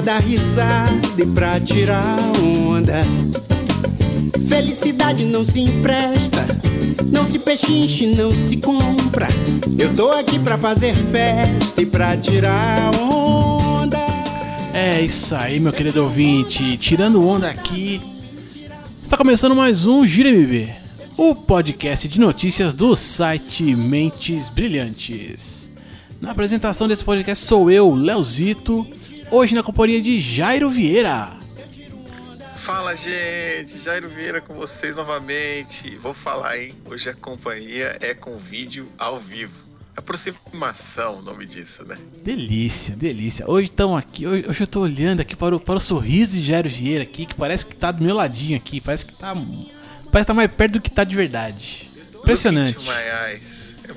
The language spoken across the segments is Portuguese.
pra dar risada e pra tirar onda. Felicidade não se empresta, não se pechinche, não se compra. Eu tô aqui pra fazer festa e pra tirar onda. É isso aí, meu querido ouvinte. Tirando onda aqui, está começando mais um Gira MB, o podcast de notícias do site Mentes Brilhantes. Na apresentação desse podcast sou eu, Leozito, hoje na companhia de Jairo Vieira. Fala, gente! Jairo Vieira com vocês novamente. Vou falar, hein? Hoje a companhia é com vídeo ao vivo. Aproximação, o nome disso, né? Delícia, delícia. Hoje estamos aqui, hoje, hoje eu tô olhando aqui para o, para o sorriso de Jairo Vieira aqui, que parece que tá do meu ladinho aqui, parece que tá parece que tá mais perto do que tá de verdade. Impressionante.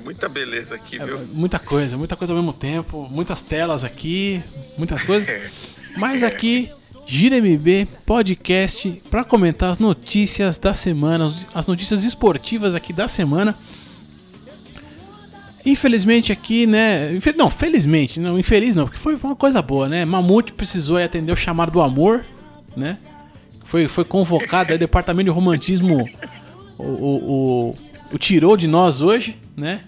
Muita beleza aqui, É, viu? muita coisa, muita coisa ao mesmo tempo, muitas telas aqui, muitas coisas. Mas aqui, Gira MB Podcast para comentar as notícias da semana, as notícias esportivas aqui da semana. Infelizmente aqui, né? Não, felizmente, não, infeliz não, porque foi uma coisa boa, né? Mamute precisou atender o chamado do amor, né? Foi, foi convocado aí, o departamento de romantismo o, o, o, o tirou de nós hoje, né?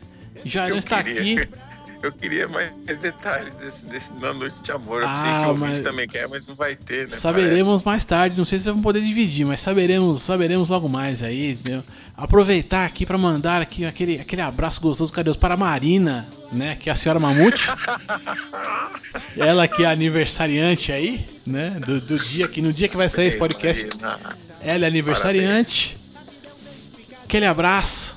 Já não está queria, aqui. Eu queria mais detalhes desse, desse Na Noite de Amor. Eu sei Ah, que o mas- também quer, mas não vai ter, né? Saberemos mais tarde, não sei se vamos poder dividir, mas saberemos, saberemos logo mais aí, entendeu? Aproveitar aqui para mandar aqui aquele, aquele abraço gostoso, carinhoso para a Marina, né, que é a senhora Mamute. Ela que é aniversariante aí, né, do, do dia que no dia que vai sair esse podcast, Marina. ela é aniversariante. Aquele abraço.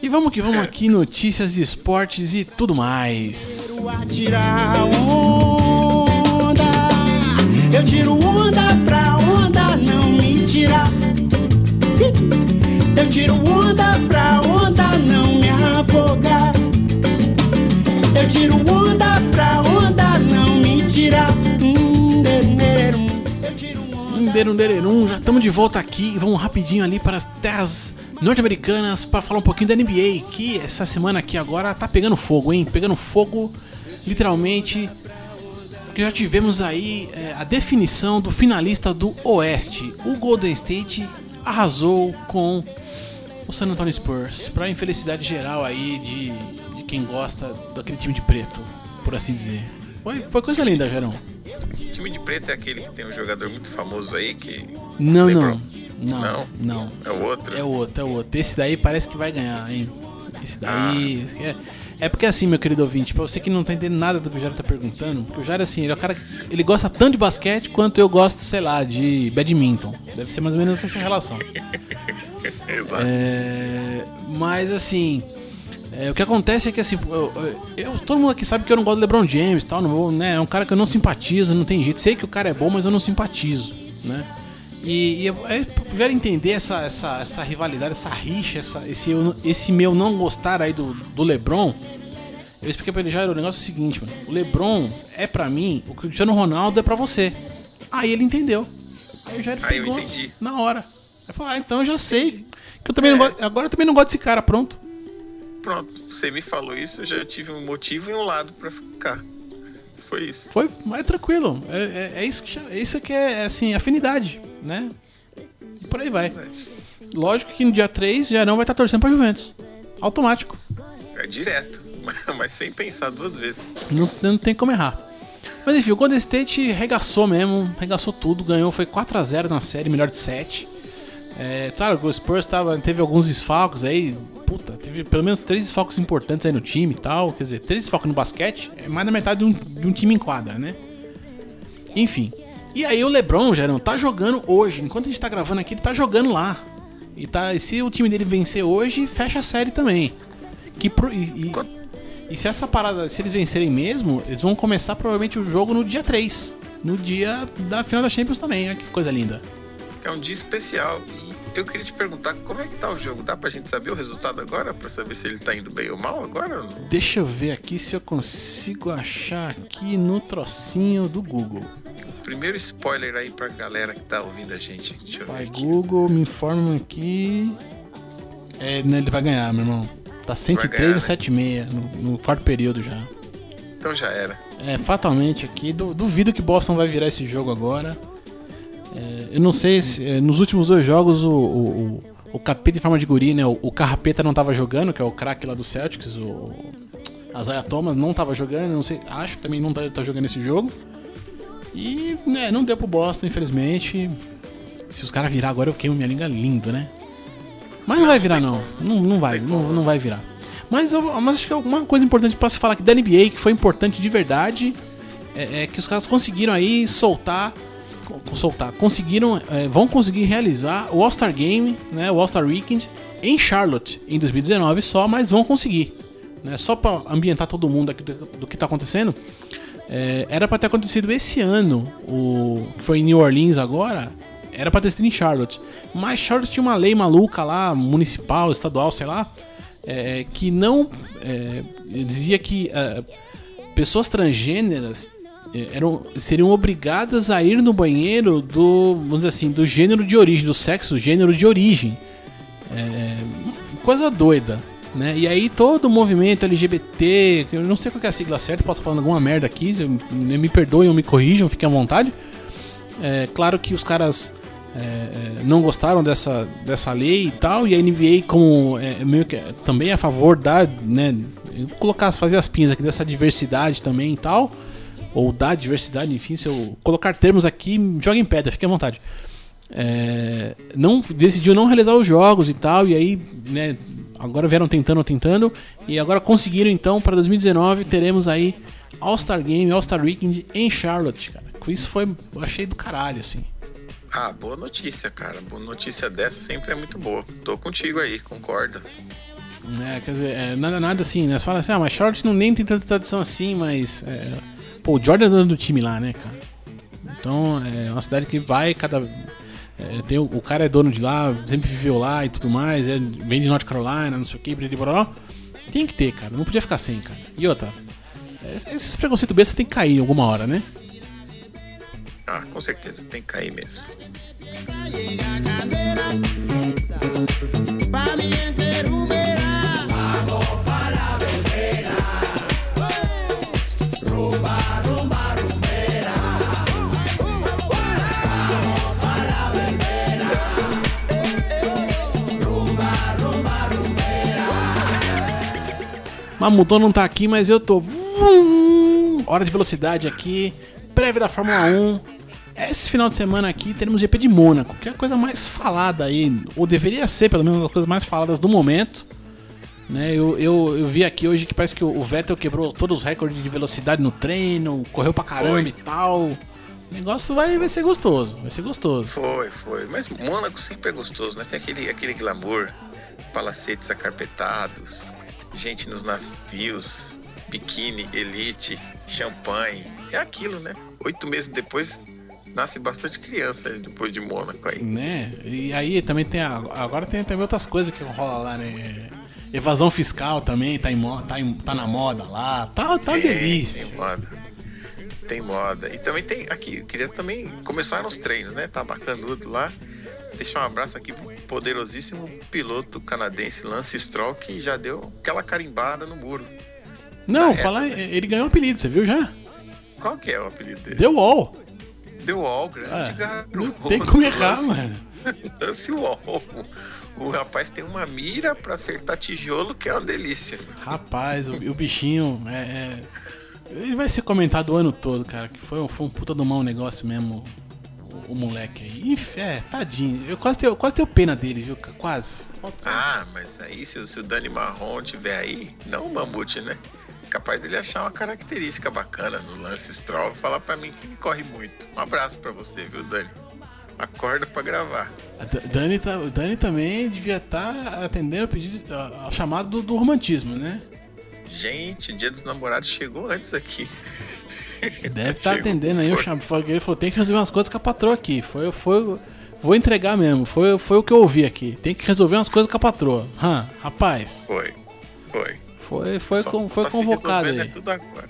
E vamos que vamos aqui, notícias esportes e tudo mais. Eu tiro onda pra onda não me tirar. Eu tiro onda pra onda onda. Derum, dererum, já estamos de volta aqui e vamos rapidinho ali para as terras norte-americanas para falar um pouquinho da NBA, que essa semana aqui agora tá pegando fogo, hein? Pegando fogo, literalmente. Que já tivemos aí é, a definição do finalista do Oeste. O Golden State arrasou com o San Antonio Spurs, para infelicidade geral aí de, de quem gosta daquele time de preto, por assim dizer. Foi, foi coisa linda, Gerão. Time de preto é aquele que tem um jogador muito famoso aí que. Não, não. Não, Não? não. É o outro? É o outro, é o outro. Esse daí parece que vai ganhar, hein? Esse daí. esse aqui É, é porque assim, meu querido ouvinte, pra você que não tá entendendo nada do que o Jair tá perguntando, porque o Jair, assim, ele é o cara. Ele gosta tanto de basquete quanto eu gosto, sei lá, de badminton. Deve ser mais ou menos essa relação. Exato. É, mas assim, é, o que acontece é que assim, eu, eu- todo mundo aqui sabe que eu não gosto do LeBron James, tal, não vou, né? É um cara que eu não simpatizo, não tem jeito. Sei que o cara é bom, mas eu não simpatizo, né? E, e eu, é, entender essa, essa, essa rivalidade, essa rixa, essa, esse, esse meu não gostar aí do, do LeBron, eu expliquei pra ele já, o negócio é o seguinte, mano. O LeBron é pra mim, o Cristiano Ronaldo é pra você. Aí ele entendeu. Aí o Jair Aí eu pegou entendi. na hora. Eu falei, ah, então eu já sei. Que eu também não gosto, agora eu também não gosto desse cara, pronto. Pronto, você me falou isso, eu já tive um motivo e um lado pra ficar. Foi isso. Foi mais tranquilo. É, é, é isso que é isso que é assim, afinidade, né? E por aí vai. Lógico que no dia 3 já não vai estar torcendo pra Juventus. Automático. É direto, mas sem pensar duas vezes. Não, não tem como errar. Mas enfim, o Golden State regaçou mesmo, regaçou tudo, ganhou, foi 4x0 na série, melhor de 7. É, claro, o Spurs tava, teve alguns desfalques aí, puta, teve pelo menos três desfalques importantes aí no time e tal. Quer dizer, três desfalques no basquete é mais da metade de um, de um time em quadra, né? Enfim. E aí o LeBron, Gerão, tá jogando hoje. Enquanto a gente tá gravando aqui, ele tá jogando lá. E, tá, e se o time dele vencer hoje, fecha a série também. Que pro- e, e- e se essa parada, se eles vencerem mesmo, eles vão começar provavelmente o jogo no dia 3. No dia da final da Champions também, olha que coisa linda. É um dia especial. E eu queria te perguntar como é que tá o jogo. Dá pra gente saber o resultado agora? Pra saber se ele tá indo bem ou mal agora? Deixa eu ver aqui se eu consigo achar aqui no trocinho do Google. Primeiro spoiler aí pra galera que tá ouvindo a gente. Deixa Vai. Google, me informa aqui. É, né, ele vai ganhar, meu irmão. Tá 103 ganhar, a né? 76 no, no quarto período já. Então já era. É, fatalmente aqui. Du- duvido que Boston vai virar esse jogo agora. É, eu não sei se. é, nos últimos dois jogos o, o, o, o capeta em forma de guri, né? O, o não tava jogando, que é o craque lá do Celtics. O Isaiah Thomas não tava jogando. Não sei, acho que também não tá, tá jogando esse jogo. E né, não deu pro Boston, infelizmente. Se os caras virar agora, eu queimo minha língua lindo, né? Mas não vai virar, não. Não, não vai, não, não vai virar. Mas, eu- mas acho que uma coisa importante pra se falar aqui da NBA, que foi importante de verdade, é, é que os caras conseguiram aí soltar. Soltar. Conseguiram. é, vão conseguir realizar o All-Star Game, né? O All-Star Weekend em Charlotte em 2019 só, mas vão conseguir. Né, só pra ambientar todo mundo aqui do, do que tá acontecendo. É, era pra ter acontecido esse ano, o que foi em New Orleans agora, era pra ter sido em Charlotte. Mas Charlotte tinha uma lei maluca lá, municipal, estadual, sei lá, é, que não dizia que pessoas transgêneras eram, seriam obrigadas a ir no banheiro do, vamos dizer assim, do gênero de origem, do sexo, gênero de origem. É, coisa doida. Né? E aí todo o movimento LGBT, eu não sei qual é a sigla certa, posso falar alguma merda aqui, se me perdoem ou me corrijam, fiquem à vontade. É claro que os caras é, é, não gostaram dessa, dessa lei e tal, e a NBA como é, meio que é também a favor da, né, colocar, fazer as pinhas aqui dessa diversidade também e tal, ou da diversidade, enfim, se eu colocar termos aqui, joga em pedra, fique à vontade. É, não decidiu não realizar os jogos e tal, e aí, né, agora vieram tentando, tentando, e agora conseguiram então para 2019 teremos aí All-Star Game, All-Star Weekend em Charlotte, cara. Isso foi, eu achei do caralho, assim. Ah, boa notícia, cara. Boa notícia dessa sempre é muito boa. Tô contigo aí, concordo. né? Quer dizer, é, nada, nada assim, né? Você fala assim, ah, mas Charlotte não nem tem tanta tradição assim, mas. é, pô, o Jordan é dono do time lá, né, cara? Então é uma cidade que vai cada. é, tem o, o cara é dono de lá, sempre viveu lá e tudo mais, é, vem de North Carolina, não sei o que, blá. Tem que ter, cara. Não podia ficar sem, cara. E outra, é, esses preconceitos bestas tem que cair em alguma hora, né? Ah, com certeza, tem que cair mesmo. Mamutão não tá aqui, mas eu tô. Vum! Hora de velocidade aqui. Prévia da Fórmula 1. Esse final de semana aqui teremos GP de Mônaco, que é a coisa mais falada aí, ou deveria ser pelo menos uma das coisas mais faladas do momento. Né, eu, eu, eu vi aqui hoje que parece que o Vettel quebrou todos os recordes de velocidade no treino, correu pra caramba Foi. e tal. O negócio vai, vai ser gostoso, vai ser gostoso. Foi, foi. Mas Mônaco sempre é gostoso, né? Tem aquele, aquele glamour, palacetes acarpetados, gente nos navios, biquíni, elite, champanhe. É aquilo, né? Oito meses depois, nasce bastante criança depois de Mônaco aí. Né? E aí também tem. a- agora tem também outras coisas que rola lá, né? Evasão fiscal também tá, em, tá, em- tá na moda lá. Tá, tá Tem, delícia. Tem moda. Tem moda. E também tem aqui, eu queria também começar nos treinos, né? Tá bacanudo lá. Deixar um abraço aqui pro poderosíssimo piloto canadense Lance Stroll, que já deu aquela carimbada no muro. Não, falar, também. ele ganhou um apelido, você viu já? Qual que é o apelido dele? The Wall. The Wall, grande Ah, garoto. não tem como errar, Lance- mano. Lance Wall. O rapaz tem uma mira pra acertar tijolo que é uma delícia. Rapaz, o, o bichinho é, é- Ele vai ser comentado o ano todo, cara. Que foi, um- foi um puta do mau negócio mesmo. O, moleque aí. Ih, é, tadinho. Eu quase tenho, quase tenho pena dele, viu? Quase. Ah, mas aí se, o- se o Dani Marrom tiver aí, não o Mamute, né? Capaz dele achar uma característica bacana no Lance Stroll falar pra mim que ele corre muito. Um abraço pra você, viu, Dani? Acorda pra gravar. A Da- Dani, tá, o Dani também devia estar atendendo o pedido, a- ao chamado do, do romantismo, né? Gente, o dia dos namorados chegou antes aqui. Deve estar Chegou, atendendo aí o chamado. Ele falou: tem que resolver umas coisas com a patroa aqui. Foi, foi, vou entregar mesmo. Foi, foi o que eu ouvi aqui. Tem que resolver umas coisas com a patroa. Hã, rapaz. Foi, foi. Foi, foi, com- foi tá convocado resolvendo aí. É tudo agora.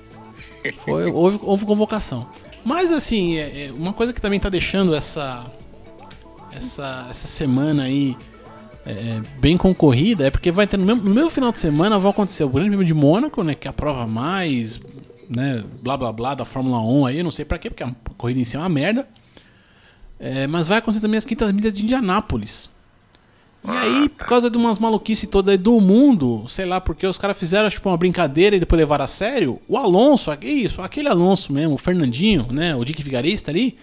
Foi, houve, houve convocação. Mas assim, é- é uma coisa que também tá deixando essa essa, essa semana aí é, bem concorrida é porque vai ter no mesmo, no mesmo final de semana vai acontecer o Grande Prêmio de Mônaco, né, que é a prova mais né, blá blá blá da Fórmula 1 aí, não sei pra quê, porque a corrida em si é uma merda. É, mas vai acontecer também as quintas milhas de Indianápolis. E aí, por causa de umas maluquices todas aí do mundo, sei lá, porque os caras fizeram tipo uma brincadeira e depois levaram a sério, o Alonso, é isso, aquele Alonso mesmo, o Fernandinho, né, o Dick Vigarista ali,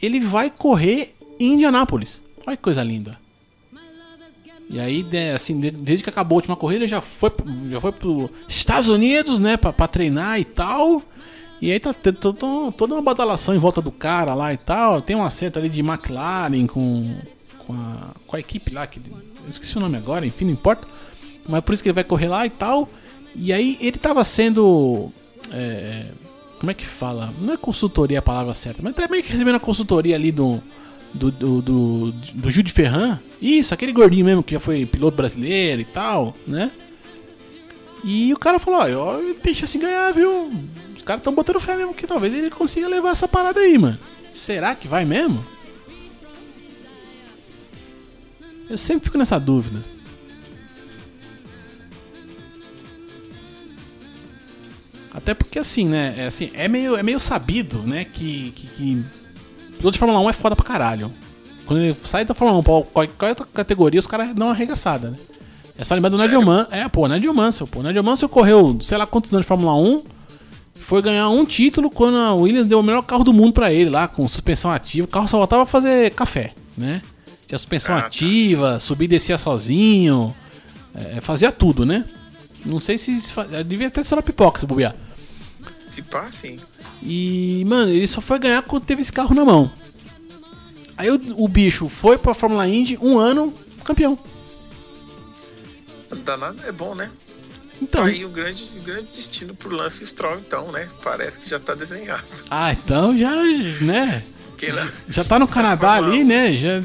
ele vai correr em Indianápolis. Olha que coisa linda. E aí, né, assim, de- desde que acabou a última corrida, já foi, já foi pro Estados Unidos, né, pra, pra treinar e tal. E aí tá toda uma badalação em volta do cara lá e tal. Tem um acerto ali de McLaren com, com, a, com a equipe lá, que eu esqueci o nome agora, enfim, não importa. Mas por isso que ele vai correr lá e tal. E aí ele tava sendo. é, como é que fala? Não é consultoria a palavra certa, mas tá meio que recebendo a consultoria ali do. Do, do, do, do de Ferran. Isso, aquele gordinho mesmo que já foi piloto brasileiro e tal, né? E o cara falou, ó, ó, ele tem chance de ganhar, viu? Os caras estão botando fé mesmo que talvez ele consiga levar essa parada aí, mano. Será que vai mesmo? Eu sempre fico nessa dúvida. Até porque assim, né? É, assim, é, meio, é meio sabido, né? Que, que, que piloto de Fórmula 1 é foda pra caralho. Quando ele sai da Fórmula 1 pra qualquer outra categoria, os caras dão uma arregaçada, né? É só lembrar do? Nigel Mansell. É, pô, Nigel Mansell, pô. Nigel Mansell correu, sei lá quantos anos de Fórmula 1. Foi ganhar um título quando a Williams deu o melhor carro do mundo pra ele lá, com suspensão ativa. O carro só voltava a fazer café, né? Tinha suspensão Ah, tá. ativa, subia e descia sozinho. é, fazia tudo, né? Não sei se. Devia até ser pipoca se bobear. Se pá, sim. E, mano, ele só foi ganhar quando teve esse carro na mão. Aí o, o bicho foi pra Fórmula Indy, um ano, campeão. Dá nada, é bom, né? Então. Tá aí o grande, o grande destino pro Lance Stroll, então, né? Parece que já tá desenhado. Ah, então já, né? Já tá no Canadá ali, 1. né? Já,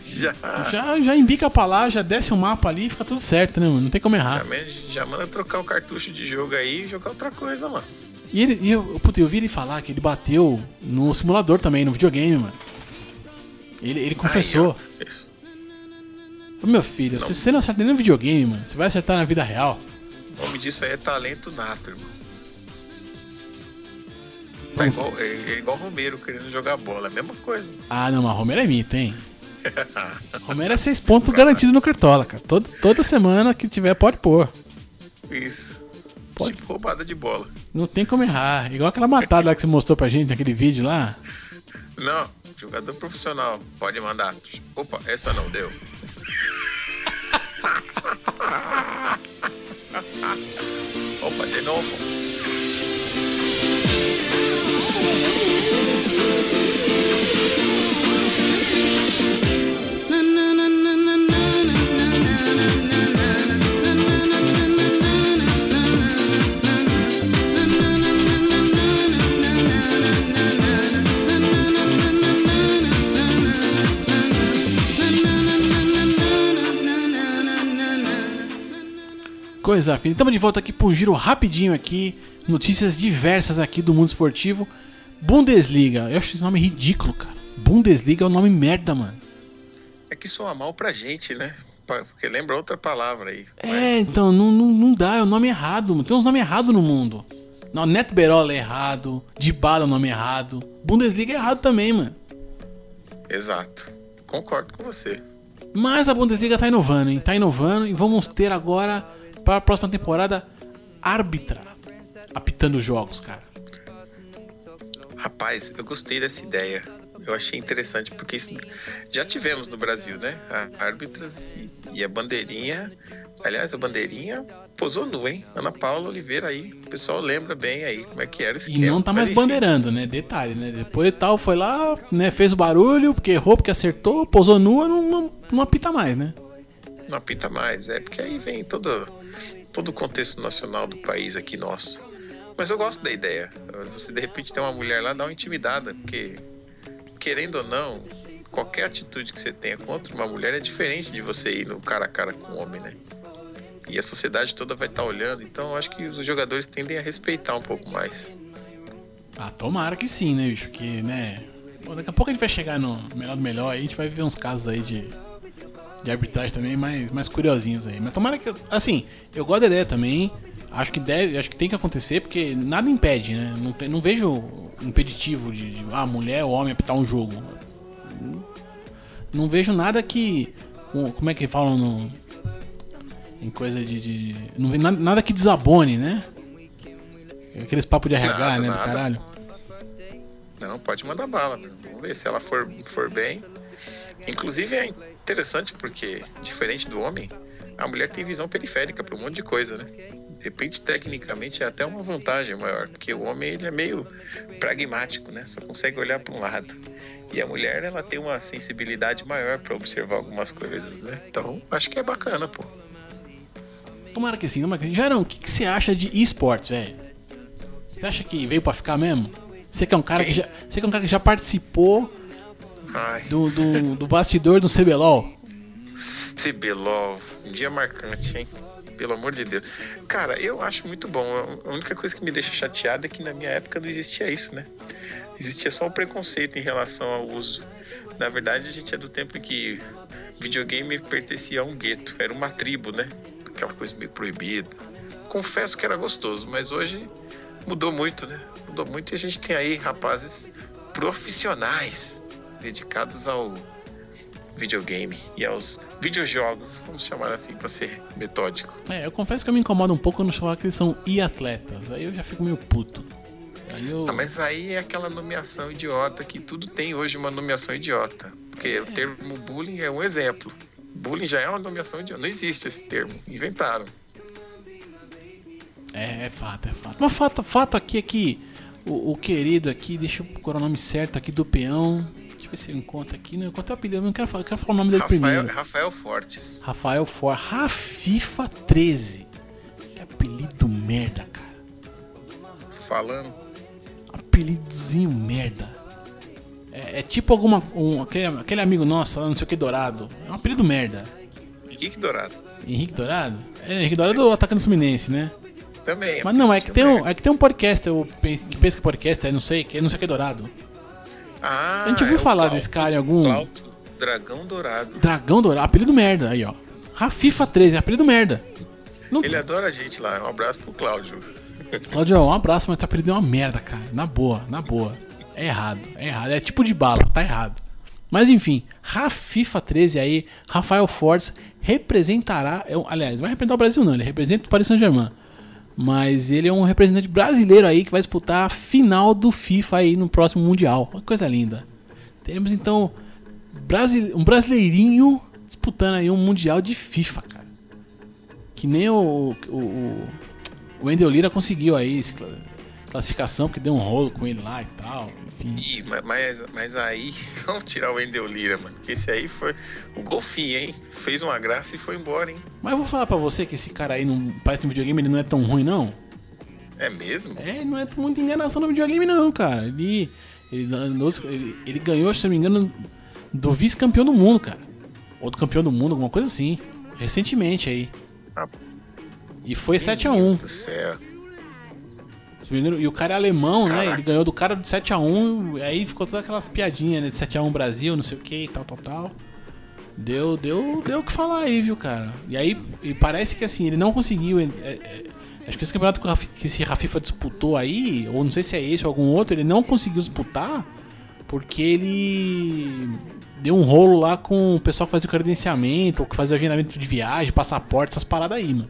já, já, já indica pra lá, já desce o mapa ali fica tudo certo, né, mano? Não tem como já, errar. me- já manda trocar o cartucho de jogo aí e jogar outra coisa, mano. E ele, e eu, puta, eu vi ele falar que ele bateu no simulador também, no videogame, mano. Ele, ele confessou. Ô, meu filho, se você não acerta nem no videogame, mano, você vai acertar na vida real. O nome disso aí é talento nato, irmão. É igual, é, é igual Romero querendo jogar bola, é a mesma coisa. Ah, não, mas Romero é mito, hein? Romero é seis pontos garantido no Cartola, cara. Todo, toda semana que tiver, pode pôr. Isso. Pode. Tipo roubada de bola. Não tem como errar. Igual aquela matada lá que você mostrou pra gente naquele vídeo lá. Não, jogador profissional, pode mandar. Opa, essa não deu. Opa, de novo. Fina. Estamos de volta aqui para um giro rapidinho aqui. Notícias diversas aqui do mundo esportivo. Bundesliga. Eu acho esse nome ridículo, cara. Bundesliga é um nome merda, mano. É que soa mal pra gente, né? Porque lembra outra palavra aí. É, então, não, não, não dá, é o nome errado, mano. Tem uns nomes errados no mundo. Não, Neto Berola é errado, Dybala é o nome errado. Bundesliga é errado também, mano. Exato. Concordo com você. Mas a Bundesliga tá inovando, hein? Tá inovando e vamos ter agora, para a próxima temporada, árbitra apitando os jogos, cara. Rapaz, eu gostei dessa ideia. Eu achei interessante, porque isso já tivemos no Brasil, né? A árbitras e, e a bandeirinha. Aliás, a bandeirinha posou nu, hein? Ana Paula Oliveira aí. O pessoal lembra bem aí como é que era o E não tá mais bandeirando, né? Detalhe, né? Depois tal, foi lá, né? Fez o barulho, porque errou, porque acertou, posou nua, não, não, não apita mais, né? Não apita mais, é porque aí vem todo, todo o contexto nacional do país aqui nosso. Mas eu gosto da ideia. Você de repente tem uma mulher lá, dá uma intimidada, porque querendo ou não, qualquer atitude que você tenha contra uma mulher é diferente de você ir no cara a cara com um homem, né? E a sociedade toda vai estar olhando, então eu acho que os jogadores tendem a respeitar um pouco mais. Ah, tomara que sim, né, bicho? Que, né? Pô, daqui a pouco a gente vai chegar no melhor do melhor aí, a gente vai ver uns casos aí de, de arbitragem também mais, mais curiosinhos aí. Mas tomara que. Assim, eu gosto da ideia também. Acho que deve, acho que tem que acontecer, porque nada impede, né? Não, tem- não vejo impeditivo de, de ah, mulher ou homem apitar um jogo. Não vejo nada que. Como é que falam no. Em coisa de. de- não vejo nada, nada que desabone, né? Aqueles papos de RH, Nada, né? Do nada. caralho. Não, pode mandar bala. meu. Vamos ver se ela for, for bem. Inclusive é interessante porque, diferente do homem, a mulher tem visão periférica para um monte de coisa, né? De repente, tecnicamente, é até uma vantagem maior, porque o homem ele é meio pragmático, né? Só consegue olhar para um lado. E a mulher, ela tem uma sensibilidade maior para observar algumas coisas, né? Então, acho que é bacana, pô. Tomara que sim, tomara que sim. Jarão, o que, que você acha de esportes, velho? Você acha que veio pra ficar mesmo? Você que é um cara que já, você que é um cara que já participou Ai, do, do, do bastidor do CBLOL. CBLOL, um dia marcante, hein? Pelo amor de Deus. Cara, eu acho muito bom. A única coisa que me deixa chateado é que na minha época não existia isso, né? Existia só o preconceito em relação ao uso. Na verdade, a gente é do tempo em que videogame pertencia a um gueto, era uma tribo, né? Aquela coisa meio proibida. Confesso que era gostoso, mas hoje mudou muito, né? Mudou muito e a gente tem aí rapazes profissionais dedicados ao videogame e aos videojogos, vamos chamar assim para ser metódico. É, eu confesso que eu me incomodo um pouco quando falar que eles são e-atletas. Aí eu já fico meio puto. Aí eu. Ah, mas aí é aquela nomeação idiota que tudo tem hoje uma nomeação idiota. Porque o termo bullying é um exemplo. Bullying já é uma nomeação idiota. Não existe esse termo. Inventaram. É, é fato, é fato. Mas fato, fato aqui é que o, o querido aqui, deixa eu procurar o nome certo aqui do peão. Deixa eu ver se eu encontro aqui. Não, eu encontrei o apelido, eu não quero falar, eu quero falar o nome dele Rafael, primeiro. Rafael Fortes. Rafael For, Rafifa 13. Que apelido merda, cara. Falando. Apelidozinho merda. É, é tipo alguma. Um, aquele, aquele amigo nosso, não sei o que, Dourado. É um apelido merda. Henrique Dourado. Henrique Dourado? É, Henrique Dourado é do atacante Fluminense, né? Também. Mas não, é que tem um, é que tem um podcast, eu pe- que pensa que podcast, é não sei, que é não sei o que Dourado. Ah, a gente ouviu é falar Cláudio, desse cara em algum- Cláudio Dragão Dourado. Dragão Dourado, apelido merda, aí ó. Rafifa 13, apelido merda. Não, Ele adora a gente lá. Um abraço pro Cláudio. Claudio, um abraço, mas apelido é uma merda, cara. Na boa, na boa. É errado, é errado. É tipo de bala, tá errado. Mas enfim, Rafifa 13 aí, Rafael Fortes representará. é aliás, vai representar o Brasil não, ele representa o Paris Saint-Germain. Mas ele é um representante brasileiro aí que vai disputar a final do FIFA aí no próximo Mundial. Uma coisa linda. Teremos então um brasileirinho disputando aí um Mundial de FIFA, cara. Que nem o, o, o, Wendel Lira conseguiu aí classificação, porque deu um rolo com ele lá e tal. Enfim. Ih, ma- mas, mas aí, vamos tirar o Wendel Lira, mano. Que esse aí foi o golfinho, hein? Fez uma graça e foi embora, hein? Mas eu vou falar pra você que esse cara aí, não, parece que no videogame ele não é tão ruim, não. É mesmo? É, não é muita enganação no videogame, não, cara. Ele, ele, ele, ele ganhou, se não me engano, do vice-campeão do mundo, cara. Ou do campeão do mundo, alguma coisa assim. Recentemente aí. Ah, E foi Meu 7x1. E o cara é alemão, né? Ele ganhou do cara de 7x1. Aí ficou todas aquelas piadinhas, né? De 7x1 Brasil, não sei o que, tal, tal, tal. Deu, deu, deu o que falar aí, viu, cara? E aí, e parece que assim, ele não conseguiu. ele- é- é- acho que esse campeonato que Rafi- que esse Rafifa disputou aí, ou não sei se é esse ou algum outro, ele não conseguiu disputar porque ele deu um rolo lá com o pessoal que fazia o credenciamento, ou que fazia o agendamento de viagem, passaporte, essas paradas aí, mano.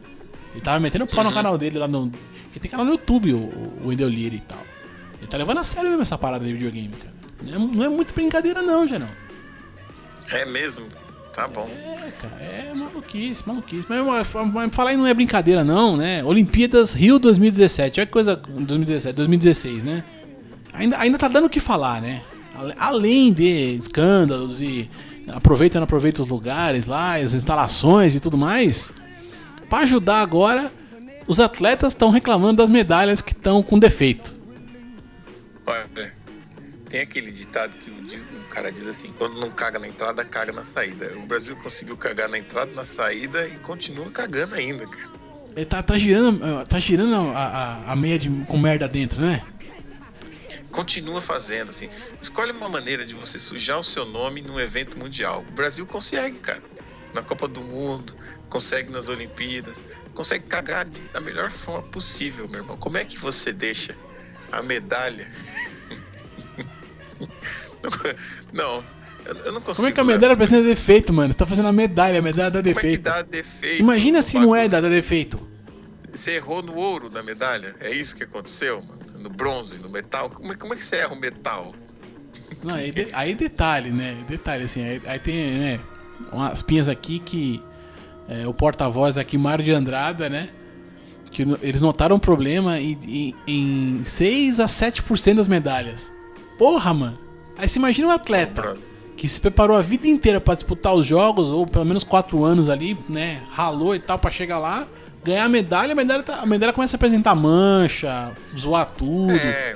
Ele tava metendo pau no canal dele lá no. Que tem canal no YouTube, o, o Wendel Lira e tal. Ele tá levando a sério mesmo essa parada de videogame, cara. Não é, não é muito brincadeira, não, não. É mesmo? Tá bom. É, cara, é maluquice, maluquice. Mas, mas, falar aí não é brincadeira, não, né? Olimpíadas Rio 2017. Olha que coisa. 2017, 2016, né? Ainda, ainda tá dando o que falar, né? Além de escândalos e aproveita e não aproveita os lugares lá, as instalações e tudo mais. Pra ajudar agora, os atletas estão reclamando das medalhas que estão com defeito. Olha, tem aquele ditado que o, o cara diz assim: quando não caga na entrada, caga na saída. O Brasil conseguiu cagar na entrada, na saída e continua cagando ainda, cara. Ele tá, tá girando, ah, tá girando a, a- a meia de, com merda dentro, né? Continua fazendo assim. Escolhe uma maneira de você sujar o seu nome num evento mundial. O Brasil consegue, cara. na Copa do Mundo, consegue nas Olimpíadas, consegue cagar da melhor forma possível, meu irmão. Como é que você deixa a medalha? não, eu não consigo. Como é que a medalha apresenta defeito, mano? Você tá fazendo a medalha, a medalha dá defeito. Como é que dá defeito? Imagina se não é dá defeito. Você errou no ouro da medalha? É isso que aconteceu, mano? No bronze, no metal? Como é, como é que você erra o metal? Não, aí, de, aí detalhe, né? Detalhe, assim, aí, aí tem, né? Umas pinhas aqui que é, o porta-voz aqui, Mário de Andrada, né? Que eles notaram um problema em, em, em 6 a 7% das medalhas. Porra, mano. Aí você imagina um atleta que se preparou a vida inteira para disputar os jogos, ou pelo menos 4 anos ali, né? Ralou e tal para chegar lá, ganhar a medalha, a medalha, tá, a medalha começa a apresentar mancha, zoar tudo. É,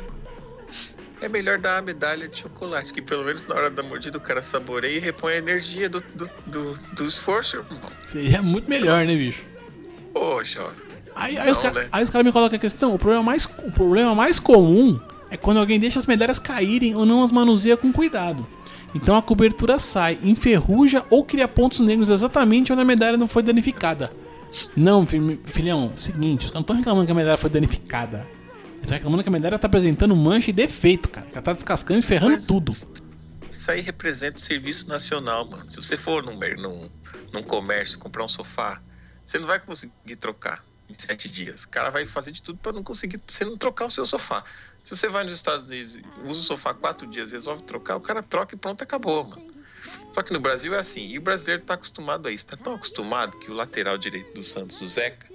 é melhor dar a medalha de chocolate, que pelo menos na hora da mordida o cara saboreia e repõe a energia do, do, do, do esforço, irmão. Seria muito melhor, né, bicho? Poxa, Aí, aí, os caras né? cara me colocam a questão: o problema, mais, o problema mais comum é quando alguém deixa as medalhas caírem ou não as manuseia com cuidado. Então a cobertura sai, enferruja ou cria pontos negros exatamente onde a medalha não foi danificada. Não, filhão, seguinte, os caras não estão reclamando que a medalha foi danificada. Eles estão reclamando que a medalha está apresentando mancha e defeito, cara. Ela tá descascando e ferrando Mas tudo. Isso aí representa o serviço nacional, mano. Se você for num, num, num comércio comprar um sofá, você não vai conseguir trocar em sete dias. O cara vai fazer de tudo para não conseguir você não trocar o seu sofá. Se você vai nos Estados Unidos, usa o sofá quatro dias, resolve trocar, o cara troca e pronto, acabou, mano. Só que no Brasil é assim, e o brasileiro tá acostumado a isso, tá tão acostumado que o lateral direito do Santos, o Zeca,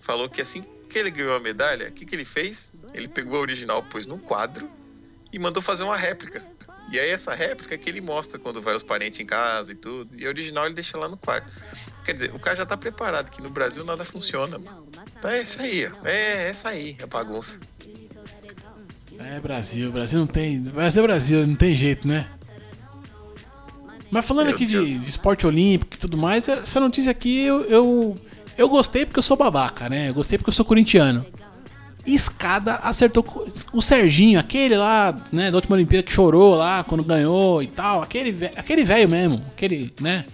falou que assim que ele ganhou a medalha, o que, que ele fez? Ele pegou a original, pôs num quadro e mandou fazer uma réplica. E aí essa réplica é que ele mostra quando vai os parentes em casa e tudo. E a original ele deixa lá no quarto. Quer dizer, o cara já tá preparado que no Brasil nada funciona, mano. Então é isso aí, ó. É essa aí, a bagunça. É Brasil, Brasil não tem. Brasil é Brasil, não tem jeito, né? Mas falando Meu aqui de, de, esporte olímpico e tudo mais, essa notícia aqui eu, eu, eu gostei porque eu sou babaca, né? Eu gostei porque eu sou corintiano. Escada acertou o Serginho, aquele lá, né, da última Olimpíada que chorou lá quando ganhou e tal, aquele aquele velho mesmo, aquele, né?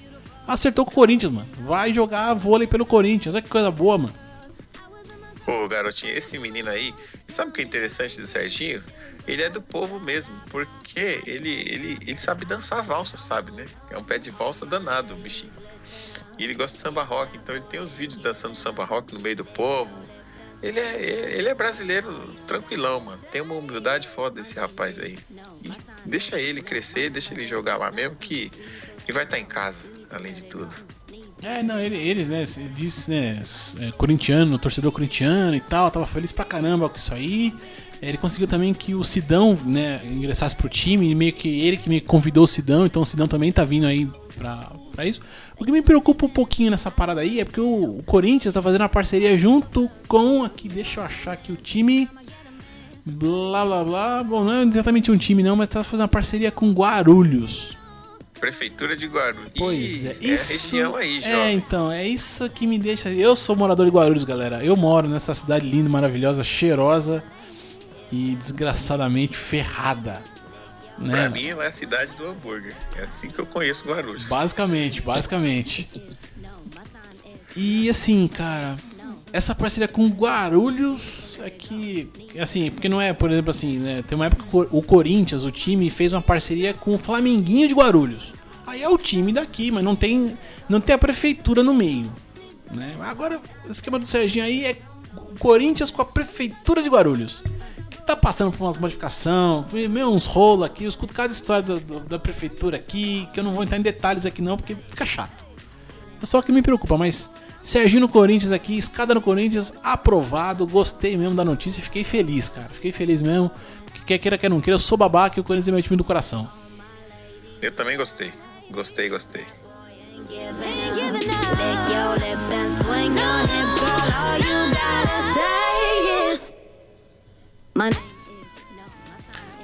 Acertou com o Corinthians, mano. Vai jogar vôlei pelo Corinthians. Olha que coisa boa, mano. Ô, garotinho, esse menino aí, sabe o que é interessante do Serginho? Ele é do povo mesmo, porque ele, ele, ele sabe dançar valsa, sabe, né? É um pé de valsa danado, o bichinho. E ele gosta de samba rock, então ele tem os vídeos dançando samba rock no meio do povo, ele é, ele é brasileiro tranquilão, mano. Tem uma humildade foda esse rapaz aí. E deixa ele crescer, deixa ele jogar lá mesmo que ele vai estar tá em casa, além de tudo. É, não, ele, eles, né, diz, né, é, corintiano, torcedor corintiano e tal, tava feliz pra caramba com isso aí. Ele conseguiu também que o Sidão, né, ingressasse pro time, meio que ele que me convidou o Sidão, então o Sidão também tá vindo aí pra, pra isso. O que me preocupa um pouquinho nessa parada aí é porque o, o Corinthians tá fazendo uma parceria junto com. Aqui, deixa eu achar aqui o time. Blá blá blá. Bom, não é exatamente um time, não, mas tá fazendo uma parceria com Guarulhos. Prefeitura de Guarulhos. Pois é, é isso. É aí, É, então, é isso que me deixa. Eu sou morador de Guarulhos, galera. Eu moro nessa cidade linda, maravilhosa, cheirosa e desgraçadamente ferrada. Né? Pra mim, ela é a cidade do hambúrguer. É assim que eu conheço Guarulhos. Basicamente, basicamente. E assim, cara, essa parceria com Guarulhos é que. Assim, porque não é, por exemplo, assim, né? Tem uma época que o Corinthians, o time, fez uma parceria com o Flamenguinho de Guarulhos. Aí é o time daqui, mas não tem, não tem a prefeitura no meio. Né? Agora, o esquema do Serginho aí é o Corinthians com a prefeitura de Guarulhos tá passando por umas modificações, meio uns rolos aqui, eu escuto cada história do, do, da prefeitura aqui, que eu não vou entrar em detalhes aqui não, porque fica chato. É só que me preocupa, mas Serginho no Corinthians aqui, escada no Corinthians, aprovado, gostei mesmo da notícia, fiquei feliz, cara, fiquei feliz mesmo, porque quer queira, quer não queira, eu sou babaca e o Corinthians é meu time do coração. Eu também gostei, gostei, gostei.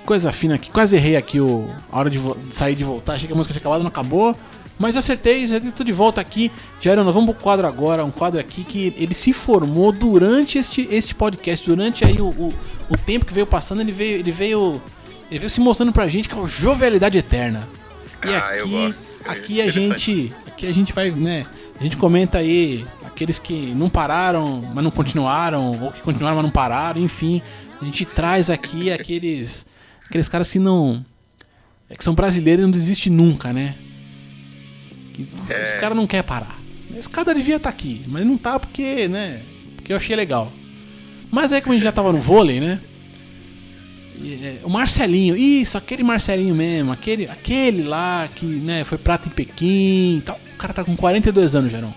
Coisa fina aqui, quase errei aqui o, a hora de, de sair de voltar. Achei que a música tinha acabado, não acabou. Mas acertei, já tô de volta aqui. Jairo, nós vamos pro quadro agora. Um quadro aqui que ele se formou durante este, este podcast, durante aí o, o, o tempo que veio passando, ele veio, ele veio. Ele veio se mostrando pra gente que é o Jovialidade Eterna. E ah, aqui, aqui a gente. que a gente vai, né? A gente comenta aí aqueles que não pararam, mas não continuaram, ou que continuaram, mas não pararam, enfim. A gente traz aqui aqueles aqueles caras que não é que são brasileiros e não desistem nunca, né? Que É. Os caras não querem parar. Esse cara devia estar aqui, mas não tá porque, né? Porque eu achei legal. Mas aí como a gente já tava no vôlei, né? É, o Marcelinho, isso, aquele Marcelinho mesmo, aquele, aquele lá que né, foi prata em Pequim e tal. O cara tá com 42 anos, Gerão.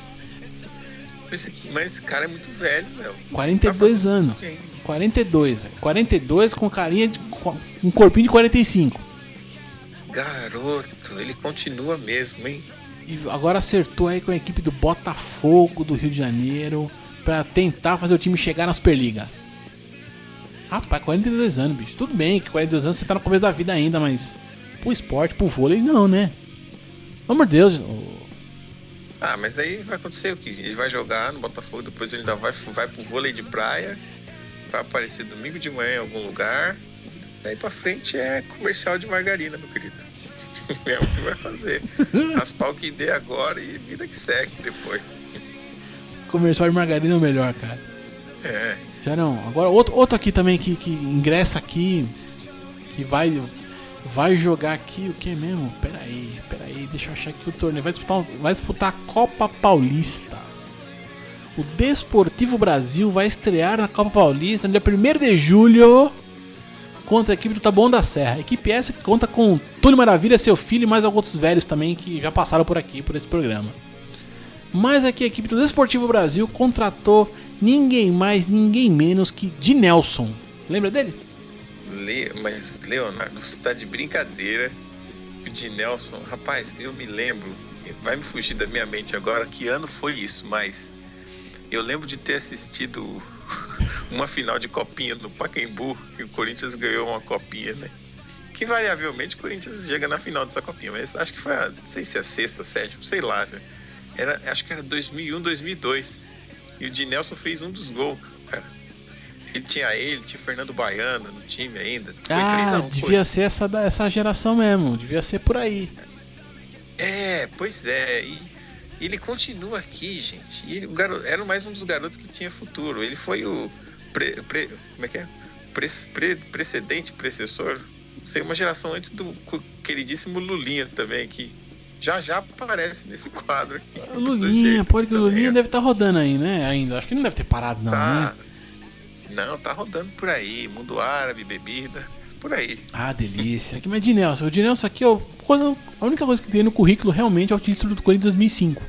Esse- mas esse cara é muito velho, meu. 42 anos. 42, velho. 42 com carinha de. um corpinho de 45. Garoto, ele continua mesmo, hein? E agora acertou aí com a equipe do Botafogo do Rio de Janeiro pra tentar fazer o time chegar na Superliga. Rapaz, 42 anos, bicho. Tudo bem que 42 anos você tá no começo da vida ainda, mas pro esporte, pro vôlei, não, né? Pelo amor de Deus. Ah, mas aí vai acontecer o que? Ele vai jogar no Botafogo, depois ele ainda vai, vai pro vôlei de praia, vai aparecer domingo de manhã em algum lugar. Daí pra frente é comercial de margarina, meu querido. É o que vai fazer. Raspar o que dê agora e vida que segue depois. Comercial de margarina é o melhor, cara. É. Já não. Agora outro, outro aqui também que, que ingressa aqui, que vai vai jogar aqui o que mesmo? Pera aí, pera aí, deixa eu achar aqui o torneio. Vai disputar, vai disputar a Copa Paulista. O Desportivo Brasil vai estrear na Copa Paulista no dia 1 de julho contra a equipe do Taboão da Serra. A equipe essa que conta com Túlio Maravilha, seu filho e mais alguns velhos também que já passaram por aqui, por esse programa. Mas aqui a equipe do Desportivo Brasil contratou ninguém mais, ninguém menos que de Nelson. Lembra dele? Le... Mas, Leonardo, você tá de brincadeira. O de Nelson, rapaz, eu me lembro, vai me fugir da minha mente agora que ano foi isso, mas eu lembro de ter assistido uma final de copinha no Pacaembu, que o Corinthians ganhou uma copinha, né? Que variavelmente o Corinthians chega na final dessa copinha, mas acho que foi a, não sei se é a sexta, sétima, sei lá. Era, acho que era 2001, 2002. E o de Nelson fez um dos gols, cara. Ele tinha ele, tinha Fernando Baiano no time ainda. Foi 3 a Ah, 1, devia ser essa, essa geração mesmo. Devia ser por aí. É, pois é. E ele continua aqui, gente. E ele, o garo- era mais um dos garotos que tinha futuro. Ele foi o. pre- pre- como é que é? Pre- pre- precedente, precessor. Sei, uma geração antes do queridíssimo Lulinha também, que já já aparece nesse quadro aqui. Lulinha, pode que o Lulinha deve estar rodando aí, né? Ainda. Acho que não deve ter parado, não, Tá. né? Não, tá rodando por aí. Mundo árabe, bebida, por aí. Ah, delícia. Aqui, mas de Nelson. O de Nelson aqui, ó, coisa- a única coisa que tem no currículo realmente é o título do Corinthians 2005.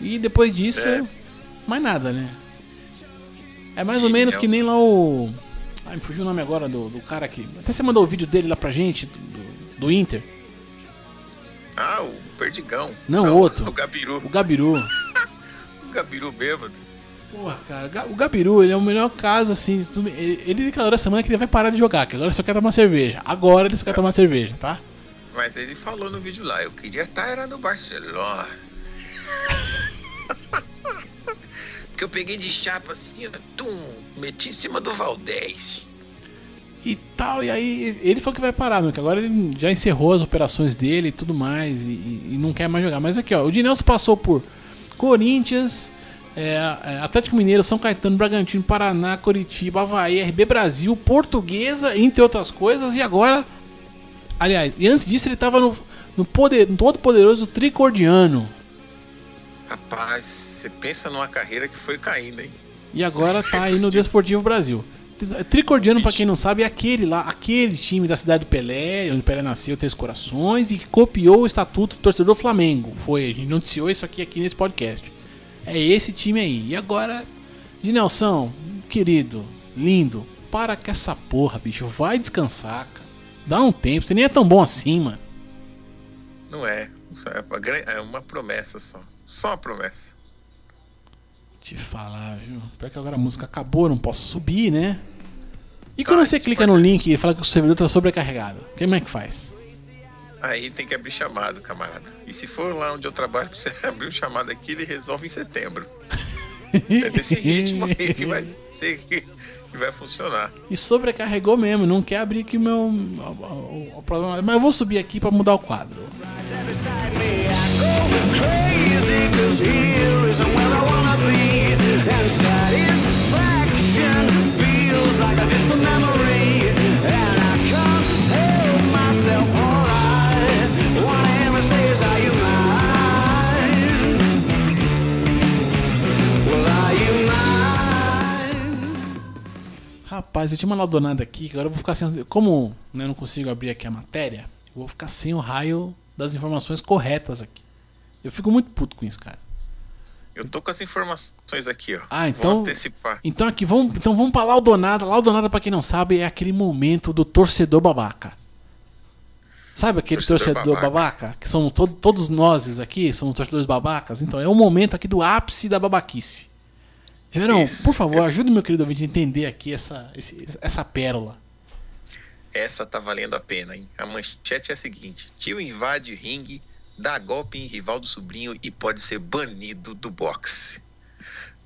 E depois disso, É. mais nada, né? É mais ou De menos que Nelson. nem lá o. Ai, me fugiu o nome agora do, do cara aqui. Até você mandou o vídeo dele lá pra gente, do, do- Inter. Ah, o Perdigão. Não, outro. O Gabiru. O Gabiru. O Gabiru bêbado. Porra, cara, o Gabiru, ele é o melhor caso, assim. tudo- Ele, ele declarou essa semana que ele vai parar de jogar, que agora ele só quer tomar cerveja. Agora ele só quer tomar cerveja, tá? Mas ele falou no vídeo lá, eu queria estar era no Barcelona. Porque eu peguei de chapa assim, tum, meti em cima do Valdez. E tal, e aí ele falou que vai parar, meu, que agora ele já encerrou as operações dele e tudo mais, e, e- não quer mais jogar. Mas aqui, ó, o Dinelson passou por Corinthians, é, é, Atlético Mineiro, São Caetano, Bragantino, Paraná, Coritiba, Havaí, RB Brasil, Portuguesa, entre outras coisas, e agora. Aliás, e antes disso ele tava no, no, poder, no todo poderoso Tricordiano. Rapaz, você pensa numa carreira que foi caindo, hein? E agora tá aí no Desportivo Brasil. Tricordiano, pra quem não sabe, é aquele lá, aquele time da cidade do Pelé, onde Pelé nasceu, Três Corações, e que copiou o estatuto do torcedor Flamengo. Foi, a gente noticiou isso aqui, aqui nesse podcast. É esse time aí. E agora, de Nelson, querido, lindo, para com essa porra, bicho. Vai descansar, cara. Dá um tempo, você nem é tão bom assim, mano. Não é. É uma É uma promessa só. Só uma promessa. Te falar, viu? Pior que agora a música acabou, não posso subir, né? E quando Tá, você clica no link e fala que o servidor tá sobrecarregado, como é que faz? Aí tem que abrir chamado, camarada. E se for lá onde eu trabalho, pra você abrir um chamado aqui, ele resolve em setembro. É desse ritmo aí que vai ser que, que vai funcionar. E sobrecarregou mesmo, não quer abrir aqui o meu. O, o- o problema. Mas eu vou subir aqui pra mudar o quadro. beside Rapaz, eu tinha uma ladonada aqui, que agora eu vou ficar sem. Como né, eu não consigo abrir aqui a matéria, eu vou ficar sem o raio das informações corretas aqui. Eu fico muito puto com isso, cara. Eu tô com as informações aqui, ó. Ah, então. Vou antecipar. Então aqui, vamos, então vamos pra Laudonada. Laudonada, pra quem não sabe, é aquele momento do torcedor babaca. Sabe aquele torcedor, Torcedor babaca? babaca. Que são to- todos nós aqui, somos torcedores babacas. Então é o momento aqui do ápice da babaquice. Gerão, Isso. por favor, ajude meu querido ouvinte a entender aqui essa, essa pérola. Essa tá valendo a pena, hein? A manchete é a seguinte: tio invade ringue, dá golpe em rival do sobrinho e pode ser banido do boxe.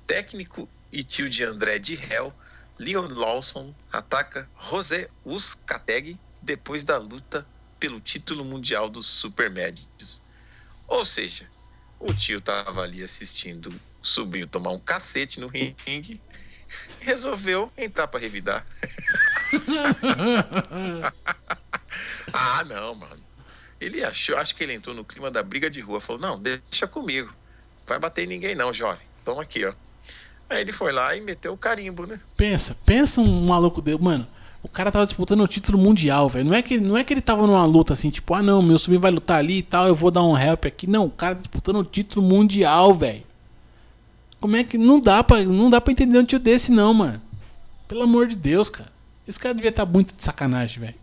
Técnico e tio de André de réu, Leon Lawson ataca José Uzcategui depois da luta pelo título mundial dos supermédios. Ou seja, o tio tava ali assistindo sobrinho tomar um cacete no ringue resolveu entrar para revidar. Ah, não, mano. Ele achou, acho que ele entrou no clima da briga de rua. Falou: Não, deixa comigo. Vai bater em ninguém, não, jovem. Toma aqui, ó. Aí ele foi lá e meteu o carimbo, né? Pensa, pensa um maluco dele, mano. O cara tava disputando o título mundial, velho. Não é que não é que ele tava numa luta assim, tipo, ah não, meu sobrinho vai lutar ali e tal, eu vou dar um help aqui. Não, o cara tá disputando o título mundial, velho. Como é que não dá para não dá para entender um tio desse não, mano? Pelo amor de Deus, cara. Esse cara devia estar muito de sacanagem, velho.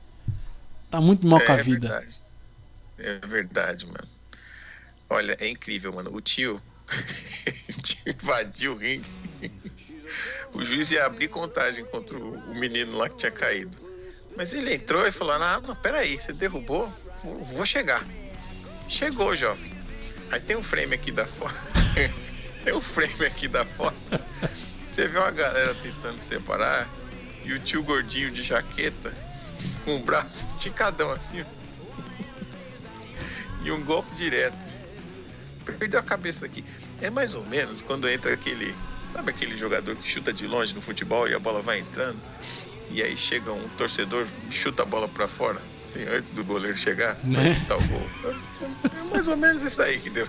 Tá muito mal com a é vida. verdade. É verdade, mano. Olha, é incrível, mano. O tio, o tio invadiu o ringue. O juiz ia abrir contagem contra o o menino lá que tinha caído. Mas ele entrou e falou: Ah, não, peraí, você derrubou? Vou, vou chegar. Chegou, jovem. Aí tem um frame aqui da foto. tem um frame aqui da foto. Você vê uma galera tentando separar e o tio gordinho de jaqueta com o braço esticadão assim. ó. E um golpe direto. Perdeu a cabeça aqui. É mais ou menos quando entra aquele. Sabe aquele jogador que chuta de longe no futebol e a bola vai entrando? E aí chega um torcedor e chuta a bola pra fora, assim, antes do goleiro chegar, pra Né? chutar o gol. É mais ou menos isso aí que deu.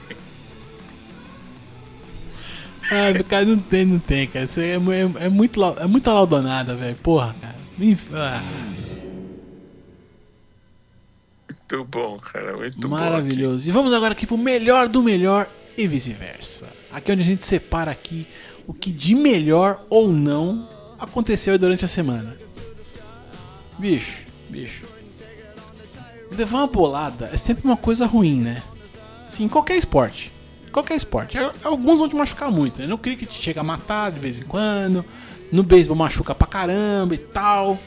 Ah, cara, não tem, não tem, cara. Isso aí é, é, é muito, é muita laudonada, velho. Porra, cara. Ah, Muito bom, cara. Muito maravilhoso. E vamos agora aqui pro melhor do melhor e vice-versa. Aqui é onde a gente separa aqui o que de melhor ou não aconteceu durante a semana. Bicho, bicho. Levar uma bolada é sempre uma coisa ruim, né? Assim, em qualquer esporte. Qualquer esporte. Al- Alguns vão te machucar muito, né? No cricket chega a matar de vez em quando. No beisebol machuca pra caramba e tal.